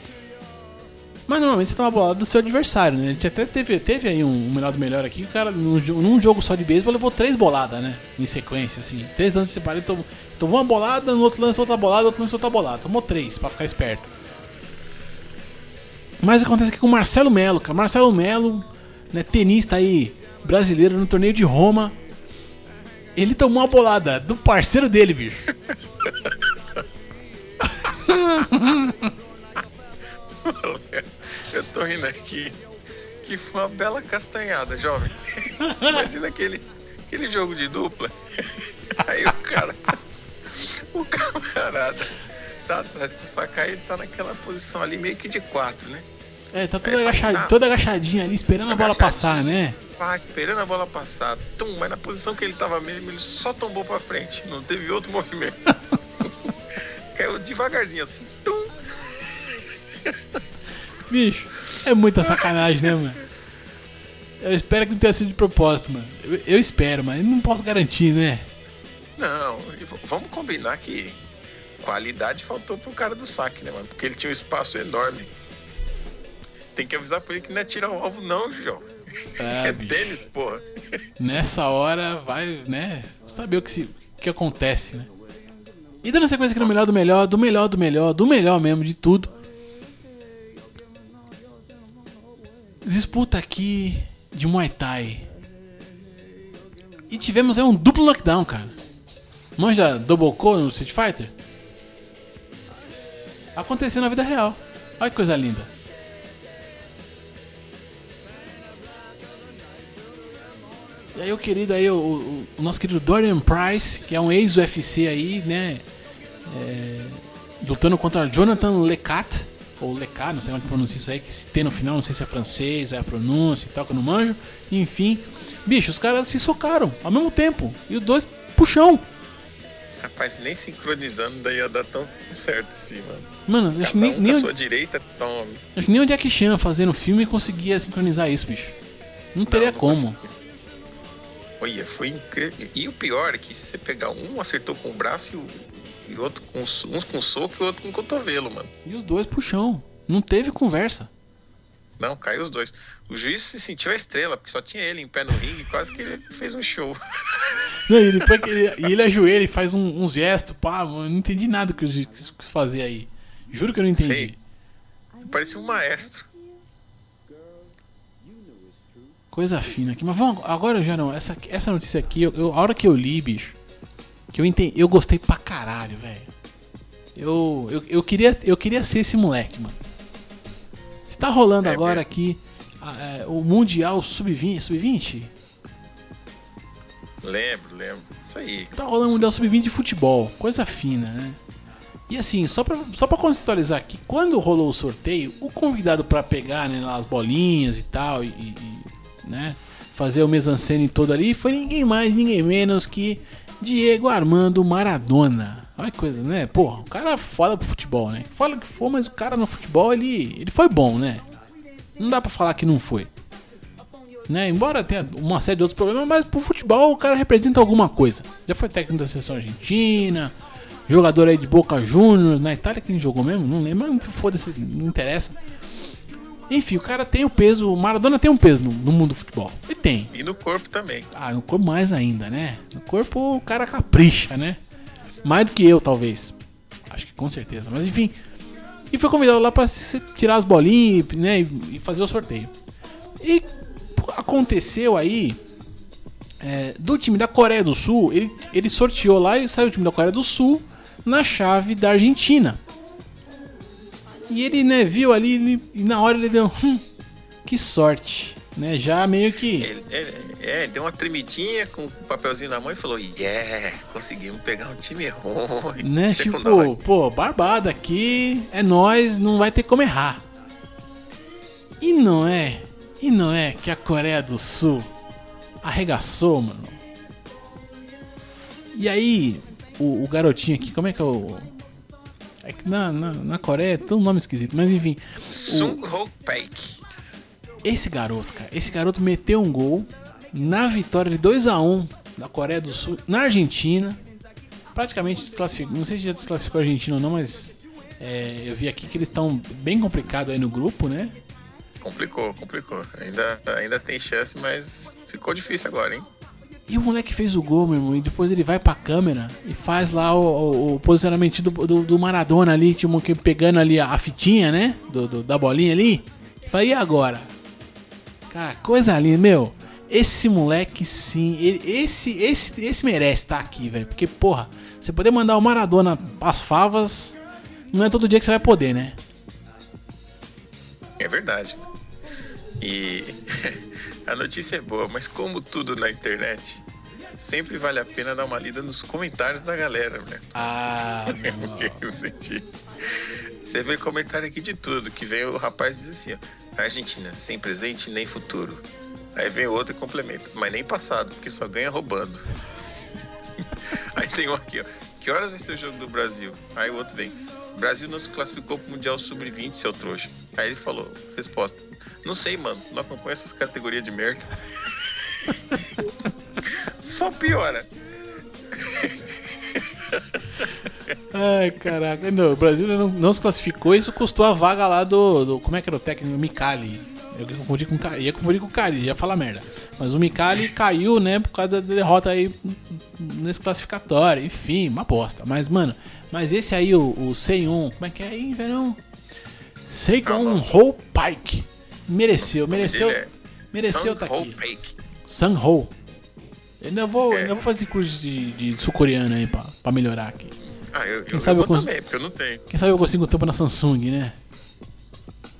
Mas normalmente você toma a bolada do seu adversário, né? A gente até teve, teve aí um, um melhor do melhor aqui. O cara, num, num jogo só de beisebol, levou três boladas, né? Em sequência, assim. Três lances separados. Então, tomou uma bolada, no outro lance outra bolada, outro lance outra bolada. Tomou três pra ficar esperto. Mas acontece aqui com o Marcelo Melo, cara. Marcelo Melo, né, tenista aí brasileiro no torneio de Roma. Ele tomou uma bolada do parceiro dele, bicho. Eu tô rindo aqui. Que foi uma bela castanhada, jovem. Imagina aquele, aquele jogo de dupla. Aí o cara. O camarada tá atrás pra sacar e ele tá naquela posição ali meio que de quatro, né? É, tá todo, agachad, tá. todo agachadinho ali, esperando a bola passar, né? Pá, esperando a bola passar. Tum, mas na posição que ele tava mesmo, ele só tombou pra frente. Não teve outro movimento. Caiu devagarzinho assim. Tum. Bicho, é muita sacanagem, né, mano? Eu espero que não tenha sido de propósito, mano. Eu, eu espero, mas não posso garantir, né? Não, vamos combinar que qualidade faltou pro cara do saque, né, mano? Porque ele tinha um espaço enorme. Tem que avisar pra ele que não é tirar o alvo, não, João. É, É tênis, porra. Nessa hora vai, né? Saber o que, se, o que acontece, né? E dando sequência aqui no melhor do melhor, do melhor do melhor, do melhor mesmo de tudo. Disputa aqui de Muay Thai. E tivemos aí um duplo knockdown, cara. Manja Double K no Street Fighter? Aconteceu na vida real. Olha que coisa linda. E aí o querido aí, o, o- o nosso querido Dorian Price, que é um ex-UFC aí, né? é, lutando contra Jonathan Lecat, ou Lecat, não sei como é que pronuncia isso aí, que se tem no final, não sei se é francês, é a pronúncia e tal, que eu não manjo. Enfim, bicho, os caras se socaram ao mesmo tempo. E os dois puxão. Rapaz, nem sincronizando daí ia dar tão certo assim, mano. Mano, acho Cada que nem, um nem, com a sua direita, tome. acho que nem o Jack Chan fazendo filme conseguia sincronizar isso, bicho. Não teria Não, não como. consegui. Olha, foi incrível. E o pior é que se você pegar um, acertou com o braço e o e o outro com um com soco e o outro com cotovelo, mano. E os dois puxão. Não teve conversa. Não, caiu os dois. O juiz se sentiu a estrela, porque só tinha ele em pé no ringue, quase que ele fez um show. Não, e depois que ele, e ele ajoelha e faz um- uns gestos, pá, eu não entendi nada que os quis quis fazer aí. Juro que eu não entendi. Sei. Parecia um maestro. Coisa fina aqui. Mas vamos agora já não. Essa, essa notícia aqui, eu, eu- a hora que eu li, bicho, que eu entendi, eu gostei pra caralho, velho. Eu, eu, eu, queria, eu queria ser esse moleque, mano. Está rolando É agora mesmo. aqui ah, é, o Mundial Sub-20. Sub-20? Lembro, lembro. Isso aí. Tá rolando o Mundial Sub-20 de futebol. Coisa fina, né? E assim, só pra, só pra contextualizar aqui, quando rolou o sorteio, o convidado pra pegar né, as bolinhas e tal, e- e, né, fazer o mesancene todo ali, foi ninguém mais, ninguém menos que Diego Armando Maradona. Olha que coisa, né? Porra, o cara foda pro futebol, né? Fala o que for, mas o cara no futebol, ele, ele foi bom, né? Não dá pra falar que não foi. Né? Embora tenha uma série de outros problemas, mas pro futebol o cara representa alguma coisa. Já foi técnico da seleção argentina, jogador aí de Boca Juniors, na Itália quem jogou mesmo? Não lembro, mas foda-se, não interessa. Enfim, o cara tem o peso, o Maradona tem um peso no, no mundo do futebol. Ele tem. E no corpo também. Ah, no corpo mais ainda, né? No corpo o cara capricha, né? Mais do que eu, talvez. Acho que com certeza. Mas enfim. E foi convidado lá pra tirar as bolinhas, né? E e fazer o sorteio. E aconteceu aí. é, do time da Coreia do Sul, ele, ele sorteou lá e saiu o time da Coreia do Sul na chave da Argentina. E ele, né, viu ali ele- e na hora ele deu. Hum, que sorte. Né? Já meio que. Ele, ele- é, deu uma tremidinha com o papelzinho na mão e falou: Yeah, conseguimos pegar um time ruim. Né? Tipo, com nós." pô, barbada aqui, é nós, não vai ter como errar. E não é, e não é que a Coreia do Sul arregaçou, mano. E aí, o, o garotinho aqui, como é que é o. É que na, na, na Coreia tem um nome esquisito, mas enfim. Sung Ho Paik. Esse garoto, cara, esse garoto meteu um gol na vitória de 2 a 1 da Coreia do Sul na Argentina. Praticamente desclassificou, não sei se já desclassificou a Argentina ou não, mas é, eu vi aqui que eles estão bem complicados aí no grupo, né? Complicou, complicou. Ainda, ainda tem chance, mas ficou difícil agora, hein? E o moleque fez o gol, meu irmão, e depois ele vai pra câmera e faz lá o, o- o posicionamento do, do, do Maradona ali, tipo, pegando ali a, fitinha, né? Do, do- da bolinha ali. E fala, e agora? Cara, coisa linda, meu. Esse moleque, sim, ele- esse, esse, esse merece estar aqui, velho. Porque, porra, você poder mandar o Maradona as favas, não é todo dia que você vai poder, né? É verdade. E a notícia é boa, mas como tudo na internet, sempre vale a pena dar uma lida nos comentários da galera, né? Ah. Porque eu senti- Você vê comentário aqui de tudo, que vem o rapaz diz assim, ó, Argentina, sem presente nem futuro. Aí vem o outro e complementa, mas nem passado, porque só ganha roubando. Aí tem um aqui, ó, que horas vai ser o jogo do Brasil? Aí o outro vem, Brasil não se classificou pro Mundial Sub-20, seu trouxa. Aí ele falou, resposta, não sei, mano, não acompanho essas categorias de merda. Só piora. Ai, caraca. Não, o Brasil não, não se classificou isso custou a vaga lá do, do- Como é que era o técnico? Mikali. Eu ia confundir com, ia confundir com o Cali, ia falar merda. Mas o Mikali caiu, né, por causa da derrota aí nesse classificatório. Enfim, uma bosta. Mas, mano, mas esse aí, o, o Seion, como é que é aí, verão? Seigon Ho Pike. Mereceu, mereceu. é Mereceu Sung tá aqui. Paik. Ho. Eu ainda vou, É. ainda vou fazer curso de, de sul-coreano aí pra, pra melhorar aqui. Ah, eu, eu, sabe eu eu cons- também, porque eu não tenho. Quem sabe eu consigo tampa na Samsung, né?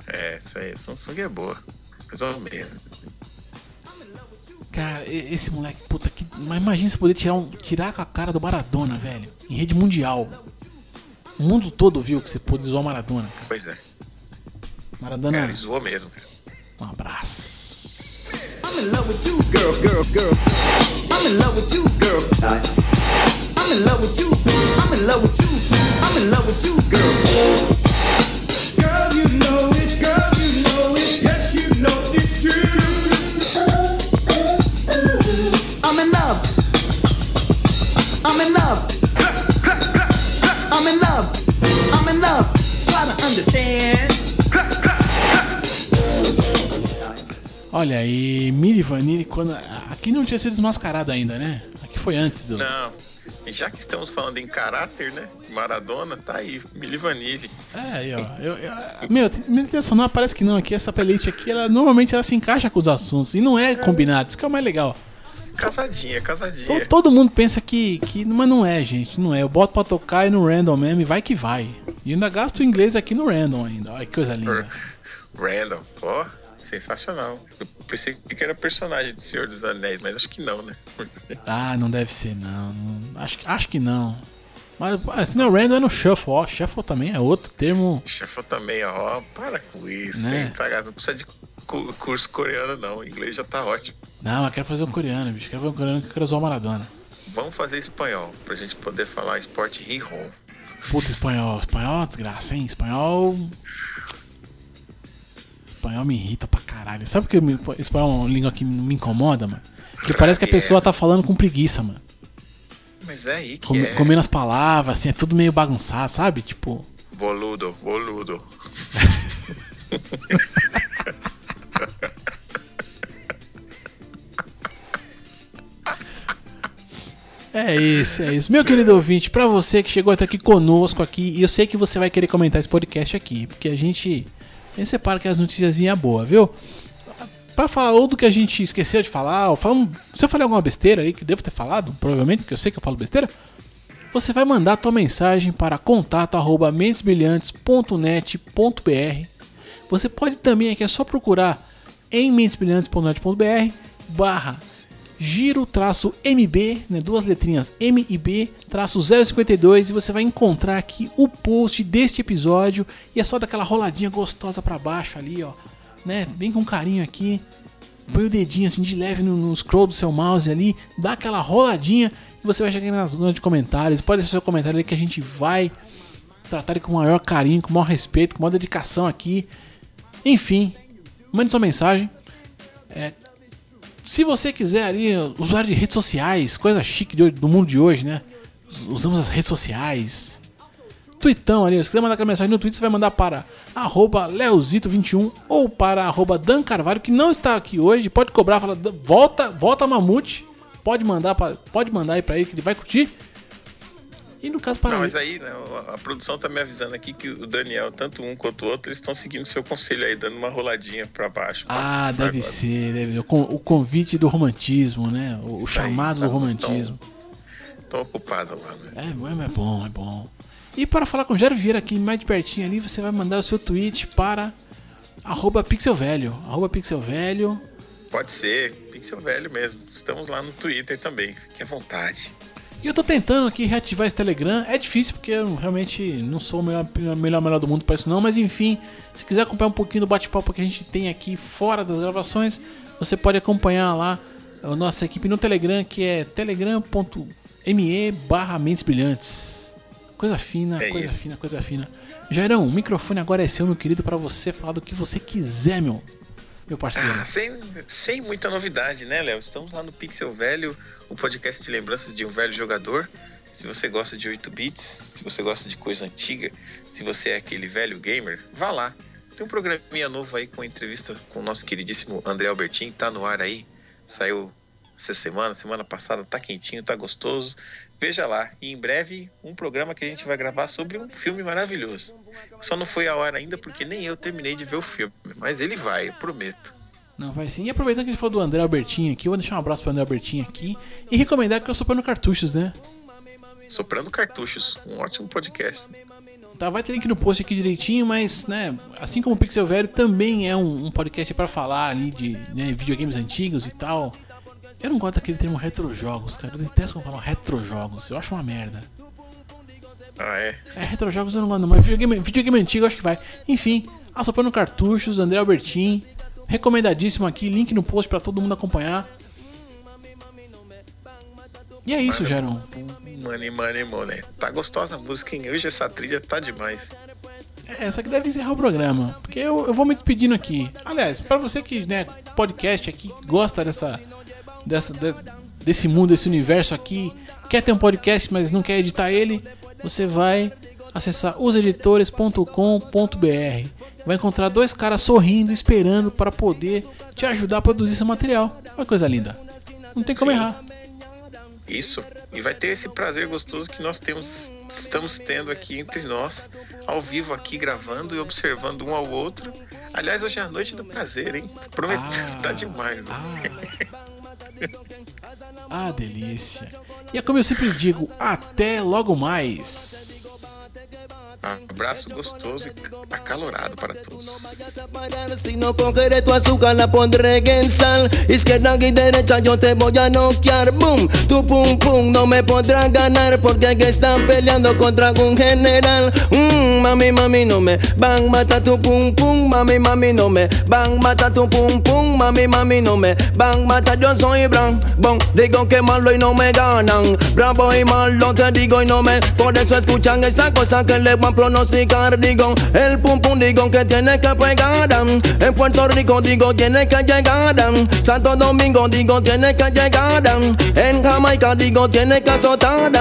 É, isso aí, Samsung é boa. Mais ou menos. Cara, esse moleque, puta, que. Mas imagina se poder tirar, um, tirar com a cara do Maradona, velho. Em rede mundial. O mundo todo viu que você pôde zoar Maradona, cara. Pois é. Maradona, Cara, ele zoou mesmo, cara. Um abraço. I'm in love with you, girl, girl, girl. I'm in love with you, girl. I'm in love with you. I'm in love with you. I'm in love with you, girl. Girl, you know it's, girl. I'm in love. I'm in love. I'm in love. Try to understand. Olha aí, Mili Vanilli, quando. Aqui não tinha sido desmascarado ainda, né? Aqui foi antes do. Não. Já que estamos falando em caráter, né? Maradona, tá aí. Mili Vanilli. É, aí, ó. Eu, eu, meu, minha trilha sonora parece que não. Aqui, essa playlist aqui, ela normalmente ela se encaixa com os assuntos. E não é combinado, isso que é o mais legal. Casadinha, casadinha. todo mundo pensa que, que. Mas não é, gente. Não é. Eu boto pra tocar e no random mesmo e vai que vai. E ainda gasto o inglês aqui no random ainda. Olha que coisa linda. Random. Ó, sensacional. Eu pensei que era personagem do Senhor dos Anéis, mas acho que não, né? Ah, não deve ser, não. Acho, que- acho que não. Mas ah, se não é random, é no shuffle. Ó, shuffle também é outro termo. Chefe também, ó. Para com isso, Né? hein? Pra- Não precisa de cu- curso coreano, não. O inglês já tá ótimo. Não, eu quero fazer um coreano, bicho. Quero fazer um coreano que eu quero usar o Maradona. Vamos fazer espanhol, pra gente poder falar esporte Rihon. Puta, espanhol. Espanhol é desgraça, hein? Espanhol. Espanhol me irrita pra caralho. Sabe por que espanhol é uma língua que me incomoda, mano? Porque parece que a pessoa tá falando com preguiça, mano. Mas é aí que Come- é. Comendo as palavras, assim, é tudo meio bagunçado, sabe? Tipo. Boludo, boludo. É isso, é isso. Meu querido ouvinte, pra você que chegou até aqui conosco aqui, e eu sei que você vai querer comentar esse podcast aqui, porque a gente, a gente separa as noticiazinhas boas, viu? Pra falar ou do que a gente esqueceu de falar, ou se eu falei alguma besteira aí que devo ter falado, provavelmente, porque eu sei que eu falo besteira, você vai mandar a tua mensagem para contato@mentesbrilhantes.net.br. Você pode também aqui é só procurar em mentesbrilhantes.net.br barra giro traço MB, né, duas letrinhas M e B traço 052 e você vai encontrar aqui o post deste episódio e é só daquela roladinha gostosa pra baixo ali, ó, né, bem com carinho aqui. Põe o dedinho assim de leve no, no scroll do seu mouse ali, dá aquela roladinha e você vai chegar na zona de comentários. Pode deixar seu comentário aí que a gente vai tratar ele com o maior carinho, com o maior respeito, com maior dedicação aqui. Enfim, mande sua mensagem. É, se você quiser ali, usuário de redes sociais, coisa chique de do mundo de hoje, né? Us- Usamos as redes sociais. Tweetão ali, se quiser mandar aquela mensagem no Twitter, você vai mandar para arroba leozito21 ou para arroba Dan Carvalho, que não está aqui hoje. Pode cobrar, fala, "Dan, volta, volta Mamute. Pode mandar, pode mandar aí pra ele que ele vai curtir. E no caso para Não, mas aí, né, a- produção tá me avisando aqui que o Daniel, tanto um quanto o outro, eles estão seguindo seu conselho aí, dando uma roladinha pra baixo. Ah, Pra- deve pra- ser, deve ser. O con- O convite do romantismo, né? O, o Isso aí, chamado tá, do romantismo. Tô ocupado lá, né? É, é, é bom, é bom. E para falar com o Jairo Vieira aqui mais de pertinho ali, você vai mandar o seu tweet para arroba pixelvelho. Arroba pixelvelho. Pode ser, Pixel Velho mesmo. Estamos lá no Twitter também, fique à vontade. E eu tô tentando aqui reativar esse Telegram. É difícil porque eu realmente não sou o melhor, melhor, melhor do mundo para isso não. Mas enfim, se quiser acompanhar um pouquinho do bate-papo que a gente tem aqui fora das gravações, você pode acompanhar lá a nossa equipe no Telegram, que é telegram.me barra mentes brilhantes. Coisa fina, É coisa isso. fina, coisa fina. Jairão, o microfone agora é seu, meu querido, para você falar do que você quiser, meu, meu parceiro. Ah, sem, sem muita novidade, né, Léo? Estamos lá no Pixel Velho, o podcast de lembranças de um velho jogador. Se você gosta de 8 bits, se você gosta de coisa antiga, se você é aquele velho gamer, vá lá. Tem um programinha novo aí com entrevista com o nosso queridíssimo André Albertin, tá no ar aí. Saiu essa semana, semana passada, tá quentinho, tá gostoso. Veja lá. E em breve, um programa que a gente vai gravar sobre um filme maravilhoso. Só não foi ao ar ainda porque nem eu terminei de ver o filme, mas ele vai, eu prometo. Não, vai sim. E aproveitando que ele falou do André Albertinho aqui, eu vou deixar um abraço pro André Albertinho aqui e recomendar que eu sou no cartuchos, né? Soprando Cartuchos, um ótimo podcast. Tá, vai ter link no post aqui direitinho, mas, né, assim como o Pixel Velho também é um, um podcast pra falar ali de né, videogames antigos e tal. Eu não gosto daquele termo retrojogos, cara. Eu detesto quando falam retrojogos. Eu acho uma merda. Ah, é? É, retrojogos eu não gosto, não, mas videogame, videogame antigo eu acho que vai. Enfim, Assoprando Cartuchos, André Albertin. Recomendadíssimo aqui, link no post pra todo mundo acompanhar. E é isso, Geron. Money, money, money. Tá gostosa a música, hein? Hoje essa trilha tá demais. É, essa que deve encerrar o programa. Porque eu, eu vou me despedindo aqui. Aliás, pra você que, né, podcast aqui, gosta dessa, dessa, de- desse mundo, desse universo aqui, quer ter um podcast, mas não quer editar ele, você vai acessar oseditores.com.br. Vai encontrar dois caras sorrindo, esperando para poder te ajudar a produzir esse material. Que coisa linda. Não tem como Sim. errar. Isso. E vai ter esse prazer gostoso que nós temos, estamos tendo aqui entre nós, ao vivo aqui gravando e observando um ao outro. Aliás, hoje é a noite do prazer, hein? Prometo, Ah. tá demais. né? Ah. Ah, delícia. E é como eu sempre digo, até logo mais. Abraço gostoso e acalorado para todos. Si no cogeré tu azúcar, la pondré en sal. Izquierda y derecha, yo te voy a noquear. Boom, tu pum pum no me podrás ganar. Porque aquí están peleando contra un general. Mm, mami, mami, no me van mata tu pum pum. Mami, mami, no me van mata tu pum pum. Mami, mami, no me van mata. Yo soy Bran. Bon, digo que malo y no me ganan. Bravo y malo te digo y no me. Por eso escuchan esa cosa que le van a pronosticar. Digo, el pum pum digo que tiene que pegar. En Puerto Rico digo tiene que llegar. Santo Domingo digo tiene que llegar. En Jamaica digo tiene que azotar.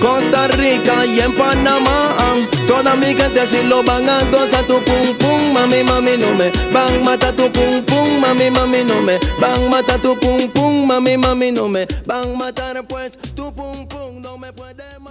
Costa Rica y en Panamá. am. Toda mi gente si lo van a gozar tu pum pum. Mami, mami, no me van mata tu pum pum. Mami, mami, no me van mata tu pum pum. Mami, mami, no me van matar pues tu pum pum no me puede matar.